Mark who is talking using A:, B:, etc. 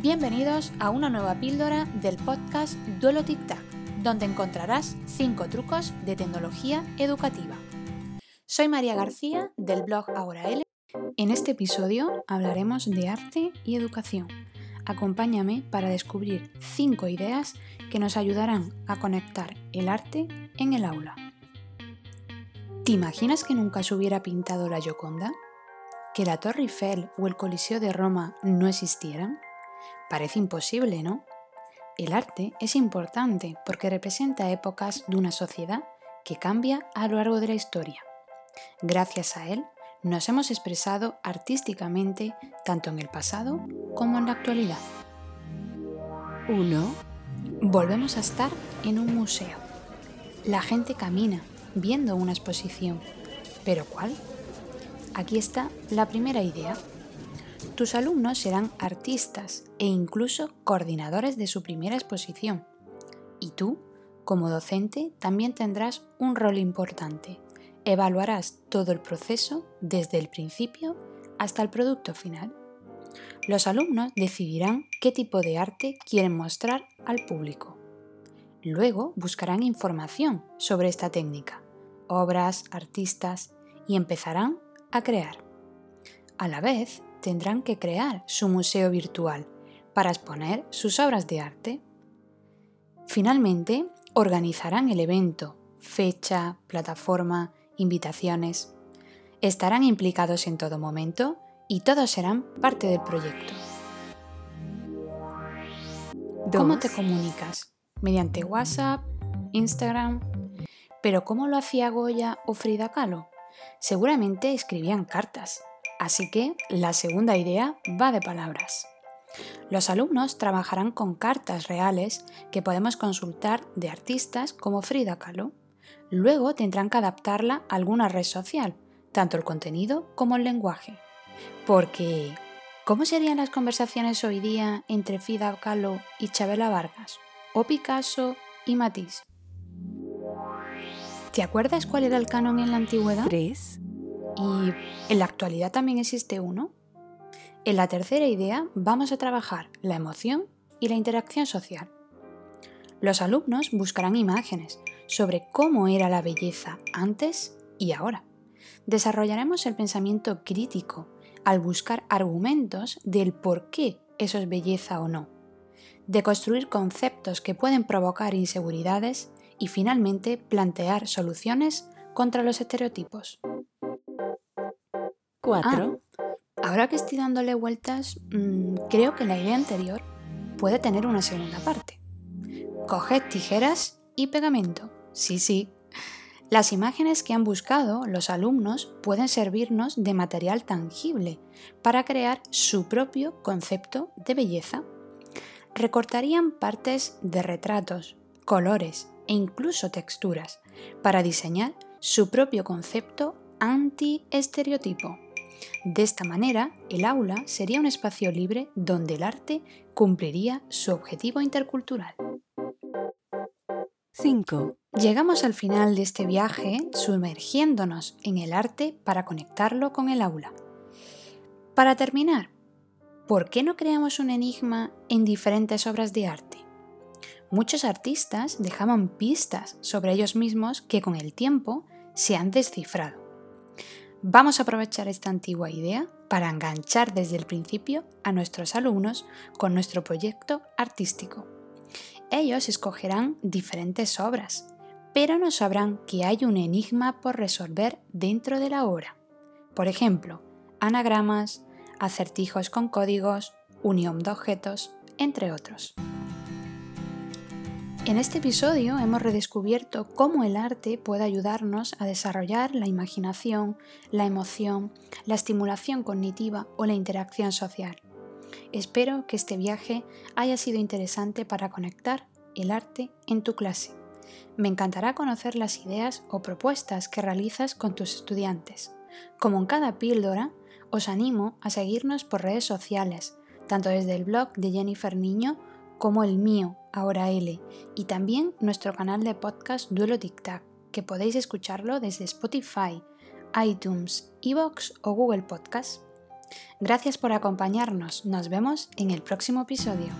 A: Bienvenidos a una nueva píldora del podcast Duelo Tic Tac, donde encontrarás 5 trucos de tecnología educativa. Soy María García del blog Ahora L. En este episodio hablaremos de arte y educación. Acompáñame para descubrir 5 ideas que nos ayudarán a conectar el arte en el aula. ¿Te imaginas que nunca se hubiera pintado la Gioconda? ¿Que la Torre Eiffel o el Coliseo de Roma no existieran? Parece imposible, ¿no? El arte es importante porque representa épocas de una sociedad que cambia a lo largo de la historia. Gracias a él, nos hemos expresado artísticamente tanto en el pasado como en la actualidad. 1. Volvemos a estar en un museo. La gente camina viendo una exposición. ¿Pero cuál? Aquí está la primera idea. Tus alumnos serán artistas e incluso coordinadores de su primera exposición. Y tú, como docente, también tendrás un rol importante. Evaluarás todo el proceso desde el principio hasta el producto final. Los alumnos decidirán qué tipo de arte quieren mostrar al público. Luego buscarán información sobre esta técnica, obras, artistas y empezarán a crear. A la vez, tendrán que crear su museo virtual para exponer sus obras de arte. Finalmente, organizarán el evento, fecha, plataforma, invitaciones. Estarán implicados en todo momento y todos serán parte del proyecto. ¿Cómo te comunicas? ¿Mediante WhatsApp? ¿Instagram? ¿Pero cómo lo hacía Goya o Frida Kahlo? Seguramente escribían cartas, Así que la segunda idea va de palabras. Los alumnos trabajarán con cartas reales que podemos consultar de artistas como Frida Kahlo. Luego tendrán que adaptarla a alguna red social, tanto el contenido como el lenguaje. Porque, ¿cómo serían las conversaciones hoy día entre Frida Kahlo y Chabela Vargas? ¿O Picasso y Matisse? ¿Te acuerdas cuál era el canon en la antigüedad? Y en la actualidad también existe uno. En la tercera idea vamos a trabajar la emoción y la interacción social. Los alumnos buscarán imágenes sobre cómo era la belleza antes y ahora. Desarrollaremos el pensamiento crítico al buscar argumentos del por qué eso es belleza o no, de construir conceptos que pueden provocar inseguridades y finalmente plantear soluciones contra los estereotipos. Ah, ahora que estoy dándole vueltas, mm, creo que la idea anterior puede tener una segunda parte. Coged tijeras y pegamento. Sí, sí. Las imágenes que han buscado los alumnos pueden servirnos de material tangible para crear su propio concepto de belleza. Recortarían partes de retratos, colores e incluso texturas para diseñar su propio concepto anti-estereotipo. De esta manera, el aula sería un espacio libre donde el arte cumpliría su objetivo intercultural.
B: 5.
A: Llegamos al final de este viaje sumergiéndonos en el arte para conectarlo con el aula. Para terminar, ¿por qué no creamos un enigma en diferentes obras de arte? Muchos artistas dejaban pistas sobre ellos mismos que con el tiempo se han descifrado. Vamos a aprovechar esta antigua idea para enganchar desde el principio a nuestros alumnos con nuestro proyecto artístico. Ellos escogerán diferentes obras, pero no sabrán que hay un enigma por resolver dentro de la obra. Por ejemplo, anagramas, acertijos con códigos, unión de objetos, entre otros. En este episodio hemos redescubierto cómo el arte puede ayudarnos a desarrollar la imaginación, la emoción, la estimulación cognitiva o la interacción social. Espero que este viaje haya sido interesante para conectar el arte en tu clase. Me encantará conocer las ideas o propuestas que realizas con tus estudiantes. Como en cada píldora, os animo a seguirnos por redes sociales, tanto desde el blog de Jennifer Niño como el mío, Ahora L, y también nuestro canal de podcast Duelo Tic Tac, que podéis escucharlo desde Spotify, iTunes, Evox o Google Podcast. Gracias por acompañarnos. Nos vemos en el próximo episodio.